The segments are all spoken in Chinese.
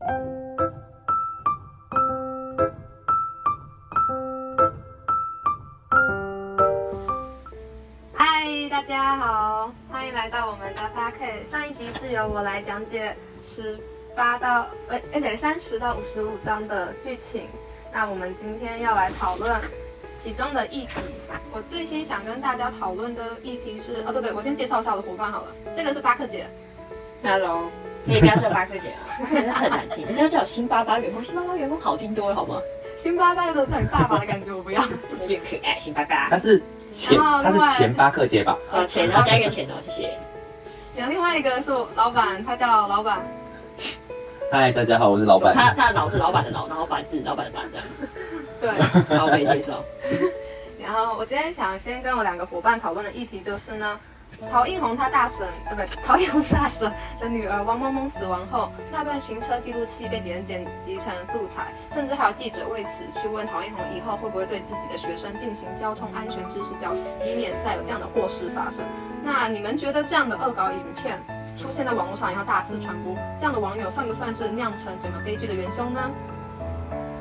嗨，大家好，欢迎来到我们的八 K。上一集是由我来讲解十八到呃，而且三十到五十五章的剧情。那我们今天要来讨论其中的议题。我最先想跟大家讨论的议题是，哦对对，我先介绍一下我的伙伴好了。这个是巴克姐，Hello，可以不要叫巴克姐啊，很难听。人家叫我辛巴巴员工，辛巴巴员工好听多了好吗？辛巴巴的很大把的感觉，我不要。有点可爱，辛巴巴他。是前他是前巴克姐吧？哦，前，然后加一个钱哦，谢谢。然后另外一个是我老板，他叫老板。嗨，大家好，我是老板。他他的老是老板的老，然后板是老板的板这样。对。好，可以接受。然后我今天想先跟我两个伙伴讨论的议题就是呢，陶映红他大婶，呃，不，陶映红大婶的女儿王萌萌死亡后，那段行车记录器被别人剪辑成素材，甚至还有记者为此去问陶映红以后会不会对自己的学生进行交通安全知识教育，以免再有这样的祸事发生。那你们觉得这样的恶搞影片出现在网络上以后大肆传播，这样的网友算不算是酿成整个悲剧的元凶呢？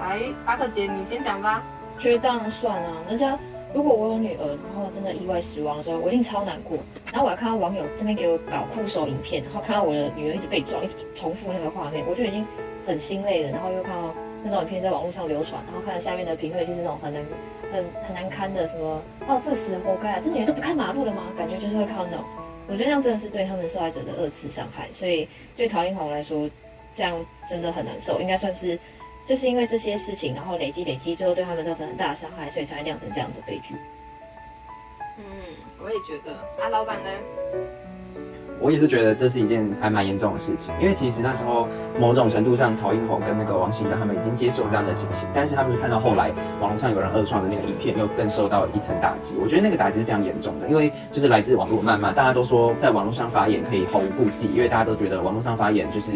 来，巴克姐你先讲吧。觉得当然算啊，人家如果我有女儿，然后真的意外死亡的时候，我一定超难过。然后我还看到网友这边给我搞酷手影片，然后看到我的女儿一直被撞，一直重复那个画面，我就已经很心累了。然后又看到那种影片在网络上流传，然后看到下面的评论就是那种很难、很很难堪的什么哦，这死活该啊，这女人都不看马路了吗？感觉就是会看到那种，我觉得这样真的是对他们受害者的二次伤害。所以对陶英红来说，这样真的很难受，应该算是。就是因为这些事情，然后累积累积之后，对他们造成很大的伤害，所以才会酿成这样的悲剧。嗯，我也觉得。啊，老板呢？我也是觉得这是一件还蛮严重的事情，因为其实那时候某种程度上，陶映红跟那个王心的他们已经接受这样的情形，但是他们是看到后来网络上有人二创的那个影片，又更受到一层打击。我觉得那个打击是非常严重的，因为就是来自网络谩骂，大家都说在网络上发言可以毫无顾忌，因为大家都觉得网络上发言就是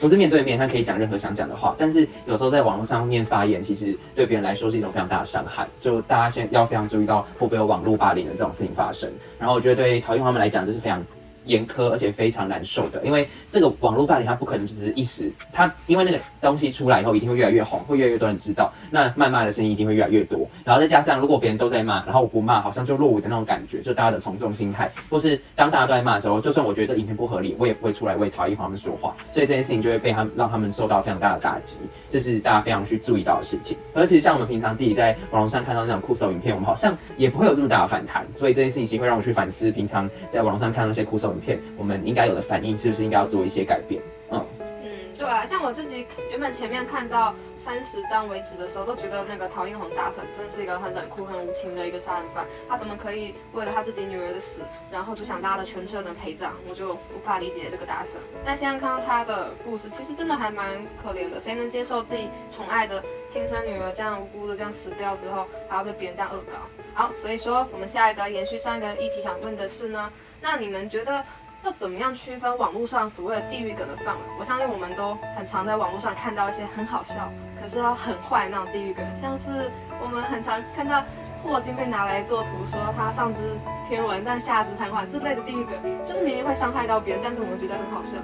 不是面对面，他可以讲任何想讲的话，但是有时候在网络上面发言，其实对别人来说是一种非常大的伤害。就大家现在要非常注意到会不会有网络霸凌的这种事情发生。然后我觉得对陶映红他们来讲，这是非常。严苛而且非常难受的，因为这个网络霸凌它不可能只是一时，它因为那个东西出来以后一定会越来越红，会越来越多人知道，那谩骂的声音一定会越来越多，然后再加上如果别人都在骂，然后我不骂，好像就落伍的那种感觉，就大家的从众心态，或是当大家都在骂的时候，就算我觉得这影片不合理，我也不会出来为陶艺他们说话，所以这件事情就会被他让他们受到非常大的打击，这是大家非常去注意到的事情。而且像我们平常自己在网络上看到那种酷手影片，我们好像也不会有这么大的反弹，所以这件事情会让我去反思，平常在网络上看到那些酷手影片，我们应该有的反应是不是应该要做一些改变？嗯，嗯，对啊，像我自己原本前面看到三十章为止的时候，都觉得那个陶英红大婶真是一个很冷酷、很无情的一个杀人犯。他怎么可以为了他自己女儿的死，然后就想拉了全车人陪葬？我就无法理解这个大婶。但现在看到他的故事，其实真的还蛮可怜的。谁能接受自己宠爱的亲生女儿这样无辜的这样死掉之后，还要被别人这样恶搞？好，所以说我们下一个延续上一个议题想问的是呢，那你们觉得？要怎么样区分网络上所谓的地狱梗的范围？我相信我们都很常在网络上看到一些很好笑，可是要很坏那种地狱梗，像是我们很常看到霍金被拿来做图，说他上知天文但下知瘫痪之类的地狱梗，就是明明会伤害到别人，但是我们觉得很好笑。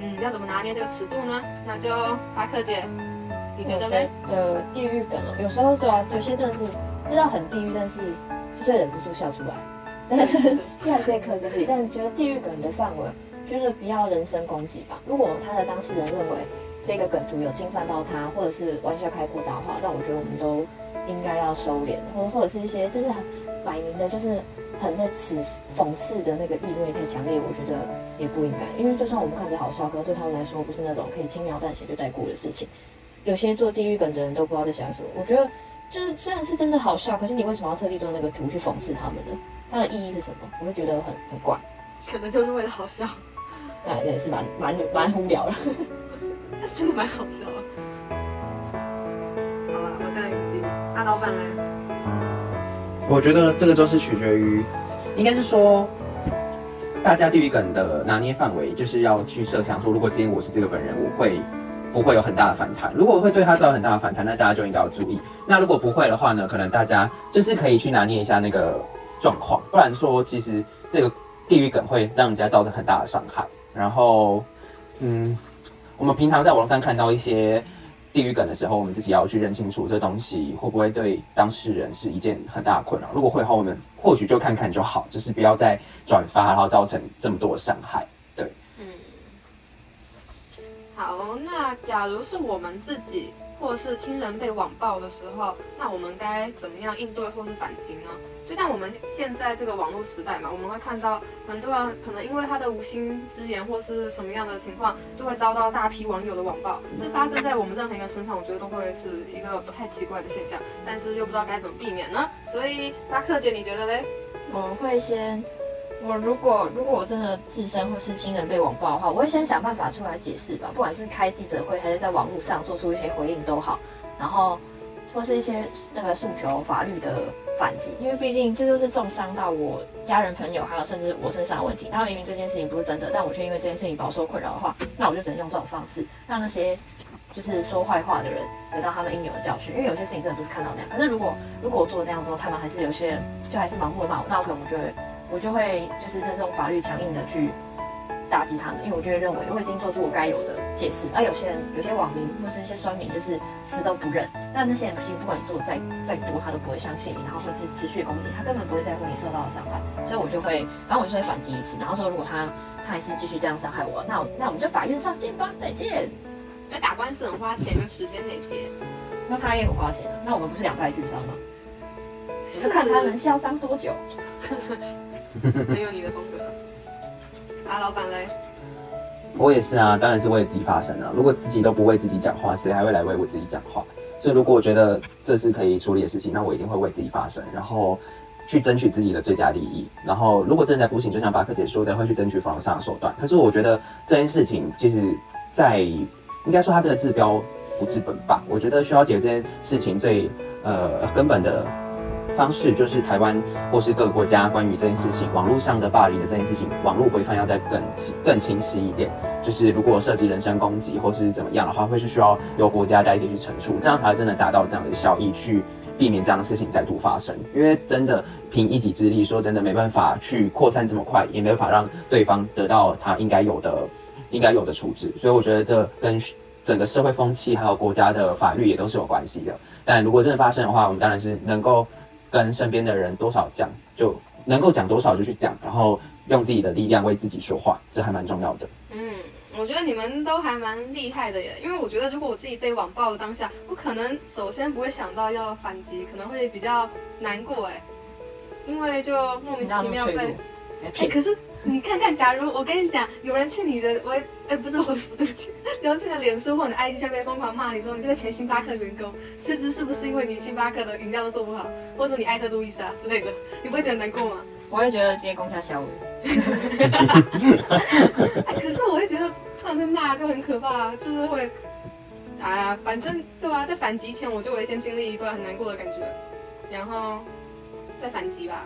嗯，要怎么拿捏这个尺度呢？那就巴克姐，你觉得呢？就地狱梗，有时候对啊，有些真的是知道很地狱，但是就是忍不住笑出来。但是还是会克制自己，但觉得地狱梗的范围就是不要人身攻击吧。如果他的当事人认为这个梗图有侵犯到他，或者是玩笑开过大话，那我觉得我们都应该要收敛，或或者是一些就是很摆明的，就是很在此讽刺的那个意味太强烈，我觉得也不应该。因为就算我们看着好笑，可是对他们来说不是那种可以轻描淡写就带过的事情。有些做地狱梗的人都不知道在想什么。我觉得就是虽然是真的好笑，可是你为什么要特地做那个图去讽刺他们呢？它的意义是什么？我会觉得很很怪，可能就是为了好笑，那也是蛮蛮蛮无聊的。真的蛮好笑的。好了，我这样有理。那老板呢？我觉得这个就是取决于，应该是说，大家地狱梗的拿捏范围，就是要去设想说，如果今天我是这个本人，我会不会有很大的反弹？如果会对他造成很大的反弹，那大家就应该要注意。那如果不会的话呢，可能大家就是可以去拿捏一下那个状况，不然说其实这个地狱梗会让人家造成很大的伤害。然后，嗯，我们平常在网上看到一些地域梗的时候，我们自己要去认清楚这东西会不会对当事人是一件很大的困扰。如果会的话，我们或许就看看就好，就是不要再转发，然后造成这么多伤害。好，那假如是我们自己或是亲人被网暴的时候，那我们该怎么样应对或是反击呢？就像我们现在这个网络时代嘛，我们会看到很多人可能因为他的无心之言或是什么样的情况，就会遭到大批网友的网暴。这发生在我们任何一个身上，我觉得都会是一个不太奇怪的现象，但是又不知道该怎么避免呢？所以巴克姐，你觉得嘞？我会先，我如果如果我真的自身或是亲人被网暴的话，我会先想办法出来解释吧，不管是开记者会还是在网络上做出一些回应都好，然后或是一些那个诉求法律的反击，因为毕竟这就是重伤到我家人朋友还有甚至我身上的问题。然后明明这件事情不是真的，但我却因为这件事情饱受困扰的话，那我就只能用这种方式让那些就是说坏话的人得到他们应有的教训。因为有些事情真的不是看到那样，可是如果如果我做的那样之后，他们还是有些人就还是盲目的骂我，那我可能我就会我就会就是这种法律强硬的去打击他们，因为我就会认为我已经做出我该有的解释。而有些人有些网民或是一些酸民就是死都不认，那那些人其实不管你做的再再多，他都不会相信你，然后会持持续地攻击，他根本不会在乎你受到的伤害。所以我就会，然后我就会反击一次，然后说如果他他还是继续这样伤害我，那我那我们就法院上见吧，再见。因为打官司很花钱跟时间累积，那他也很花钱啊，那我们不是两败俱伤吗？我就看他能嚣张多久。很有你的风格。啊，老板嘞？我也是啊，当然是为自己发声啊。如果自己都不为自己讲话，谁还会来为我自己讲话？所以如果我觉得这是可以处理的事情，那我一定会为自己发声，然后去争取自己的最佳利益。然后如果正在不行，就像巴克姐说的，会去争取法律上的手段。可是我觉得这件事情，其实在应该说它这个治标不治本吧。我觉得需要解决这件事情最呃根本的。方式就是台湾或是各个国家关于这件事情，网络上的霸凌的这件事情，网络规范要再更更清晰一点。就是如果涉及人身攻击或是怎么样的话，会是需要由国家代替去惩处，这样才真的达到这样的效益，去避免这样的事情再度发生。因为真的凭一己之力，说真的没办法去扩散这么快，也没办法让对方得到他应该有的应该有的处置。所以我觉得这跟整个社会风气还有国家的法律也都是有关系的。但如果真的发生的话，我们当然是能够。跟身边的人多少讲，就能够讲多少就去讲，然后用自己的力量为自己说话，这还蛮重要的。嗯，我觉得你们都还蛮厉害的耶，因为我觉得如果我自己被网暴的当下，我可能首先不会想到要反击，可能会比较难过哎，因为就莫名其妙被。哎，可是你看看，假如我跟你讲，有人去你的我，哎，不是 我，对不起，有人去你的脸书或者 IG 下面疯狂骂你说你这个前星巴克员工，辞职是不是因为你星巴克的饮料都做不好，或者说你爱喝路易莎之类的，你不会觉得难过吗？我会觉得今天攻下小伟。哎，可是我会觉得突然被骂就很可怕，就是会，哎呀，反正对啊，在反击前我就会先经历一段很难过的感觉，然后再反击吧。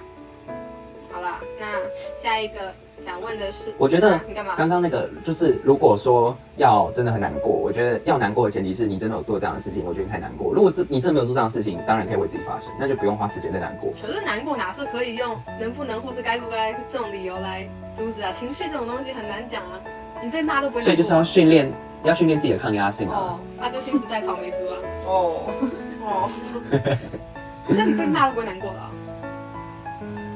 好了，那下一个想问的是，我觉得你干嘛？刚刚那个就是，如果说要真的很难过，我觉得要难过的前提是你真的有做这样的事情，我觉得你太难过。如果这你真的没有做这样的事情，当然可以为自己发声，那就不用花时间在难过。可是难过哪是可以用能不能或是该不该这种理由来阻止啊？情绪这种东西很难讲啊，你被骂都不会。所以就是要训练，要训练自己的抗压性啊。哦，那就新时代草莓族啊。哦哦，那你被骂都不会难过的。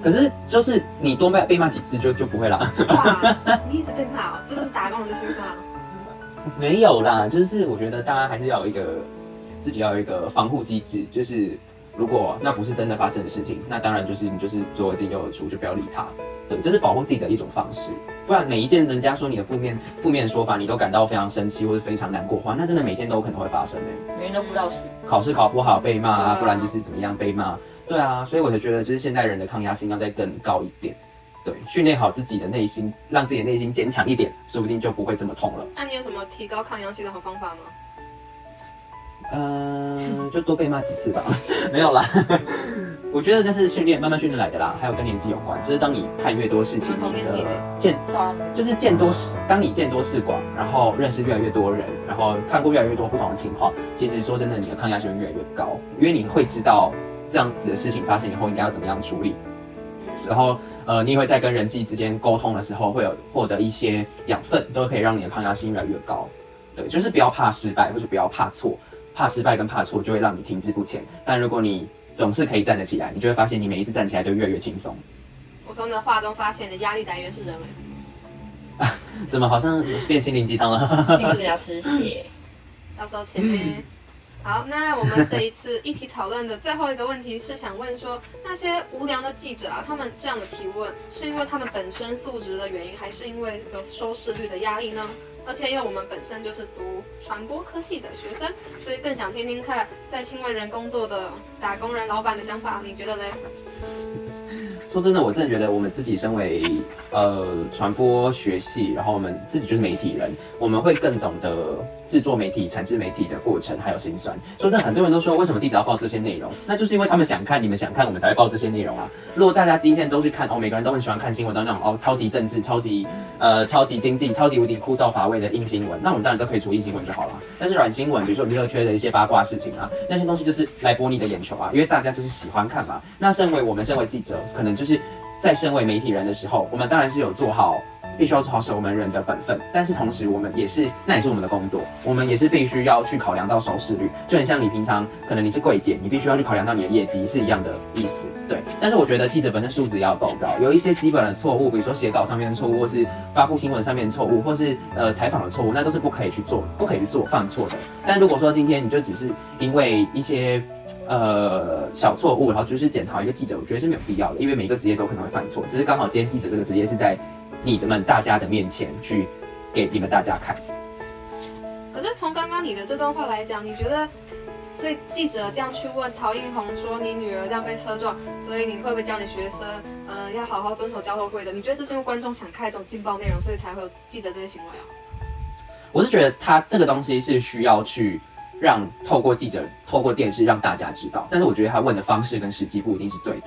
可是，就是你多被被骂几次就就不会啦。哇，你一直被骂，这都是打工人的心酸。没有啦，就是我觉得大家还是要有一个自己要有一个防护机制，就是如果那不是真的发生的事情，那当然就是你就是左耳进右耳出，就不要理他。对，这是保护自己的一种方式。不然每一件人家说你的负面负面说法，你都感到非常生气或者非常难过的话，那真的每天都可能会发生诶。每天都哭到死。考试考不好被骂啊，不然就是怎么样被骂。对啊，所以我才觉得，就是现代人的抗压性要再更高一点。对，训练好自己的内心，让自己的内心坚强一点，说不定就不会这么痛了。那你有什么提高抗压性的好方法吗？嗯，就多被骂几次吧。没有啦，我觉得那是训练，慢慢训练来的啦。还有跟年纪有关，就是当你看越多事情，你的见，就是见多识，当你见多识广，然后认识越来越多人，然后看过越来越多不同的情况，其实说真的，你的抗压性会越来越高，因为你会知道。这样子的事情发生以后，应该要怎么样处理？然后，呃，你也会在跟人际之间沟通的时候，会有获得一些养分，都可以让你的抗压性越来越高。对，就是不要怕失败，或者不要怕错，怕失败跟怕错就会让你停滞不前。但如果你总是可以站得起来，你就会发现你每一次站起来都越来越轻松。我从你的话中发现，你的压力来源是人为。怎么好像变心灵鸡汤了？心理治疗师，谢谢。到时候前面。好，那我们这一次议题讨论的最后一个问题是想问说，那些无良的记者啊，他们这样的提问，是因为他们本身素质的原因，还是因为有收视率的压力呢？而且因为我们本身就是读传播科系的学生，所以更想听听看在新闻人工作的打工人老板的想法，你觉得嘞？说真的，我真的觉得我们自己身为呃传播学系，然后我们自己就是媒体人，我们会更懂得制作媒体、产制媒体的过程还有辛酸。说真的，很多人都说为什么记者要报这些内容，那就是因为他们想看，你们想看，我们才会报这些内容啊。如果大家今天都去看哦，每个人都很喜欢看新闻，都那种哦超级政治、超级呃超级经济、超级无敌枯燥乏味的硬新闻，那我们当然都可以出硬新闻就好了。但是软新闻，比如说娱乐圈的一些八卦事情啊，那些东西就是来博你的眼球啊，因为大家就是喜欢看嘛。那身为我们身为记者，可能就是在身为媒体人的时候，我们当然是有做好。必须要做好守门人的本分，但是同时我们也是，那也是我们的工作，我们也是必须要去考量到收视率，就很像你平常可能你是柜姐，你必须要去考量到你的业绩是一样的意思，对。但是我觉得记者本身素质要够高，有一些基本的错误，比如说写稿上面的错误，或是发布新闻上面的错误，或是呃采访的错误，那都是不可以去做，不可以去做犯错的。但如果说今天你就只是因为一些呃小错误，然后就是检讨一个记者，我觉得是没有必要的，因为每个职业都可能会犯错，只是刚好今天记者这个职业是在。你们大家的面前去给你们大家看。可是从刚刚你的这段话来讲，你觉得，所以记者这样去问陶映红说你女儿这样被车撞，所以你会不会教你学生，嗯，要好好遵守交通规则？你觉得这是因为观众想看这种劲爆内容，所以才会有记者这些行为啊？我是觉得他这个东西是需要去让透过记者、透过电视让大家知道，但是我觉得他问的方式跟时机不一定是对的。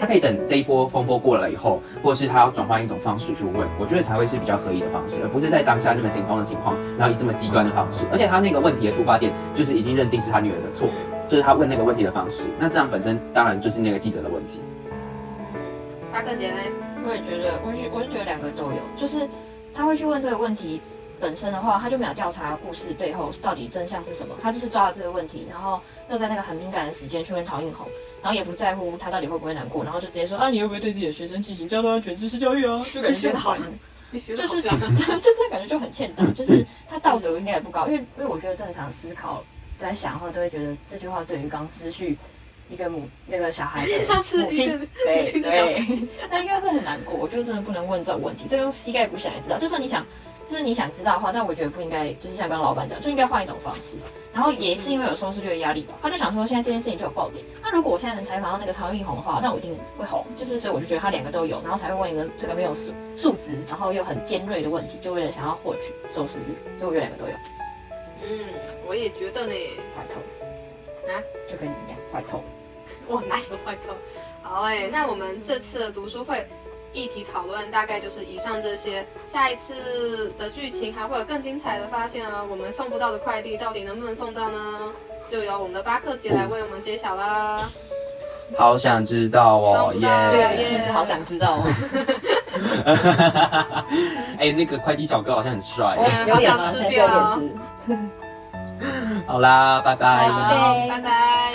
他可以等这一波风波过了以后，或者是他要转换一种方式去问，我觉得才会是比较合理的方式，而不是在当下那么紧绷的情况，然后以这么极端的方式。而且他那个问题的出发点就是已经认定是他女儿的错，就是他问那个问题的方式。那这样本身当然就是那个记者的问题。八哥姐呢？我也觉得，我是我是觉得两个都有，就是他会去问这个问题本身的话，他就没有调查故事背后到底真相是什么，他就是抓了这个问题，然后又在那个很敏感的时间去问陶映红。然后也不在乎他到底会不会难过，然后就直接说啊，你会不会对自己的学生进行交通安全知识教育啊？就感觉就很，就是 就这感觉就很欠打，就是他道德应该也不高，因为因为我觉得正常思考在想的话，都会觉得这句话对于刚失去一个母那个小孩的母亲，对对，他应该会很难过。我觉得真的不能问这种问题，这个用膝盖骨想也知道，就算你想。就是你想知道的话，但我觉得不应该，就是像刚刚老板讲，就应该换一种方式。然后也是因为有收视率的压力吧，他就想说现在这件事情就有爆点。那如果我现在能采访到那个唐映红的话，那我一定会红。就是所以我就觉得他两个都有，然后才会问一个这个没有素素质，然后又很尖锐的问题，就为了想要获取收视率。所以我觉得两个都有。嗯，我也觉得呢。坏透啊，就跟你一样坏透。我哪有坏透？好哎，那我们这次的读书会。议题讨论大概就是以上这些，下一次的剧情还会有更精彩的发现啊！我们送不到的快递到底能不能送到呢？就由我们的巴克姐来为我们揭晓啦！好想知道哦，耶！这个语气是好想知道哦。哎，那个快递小哥好像很帅，有点吃掉。好啦，拜拜，拜拜。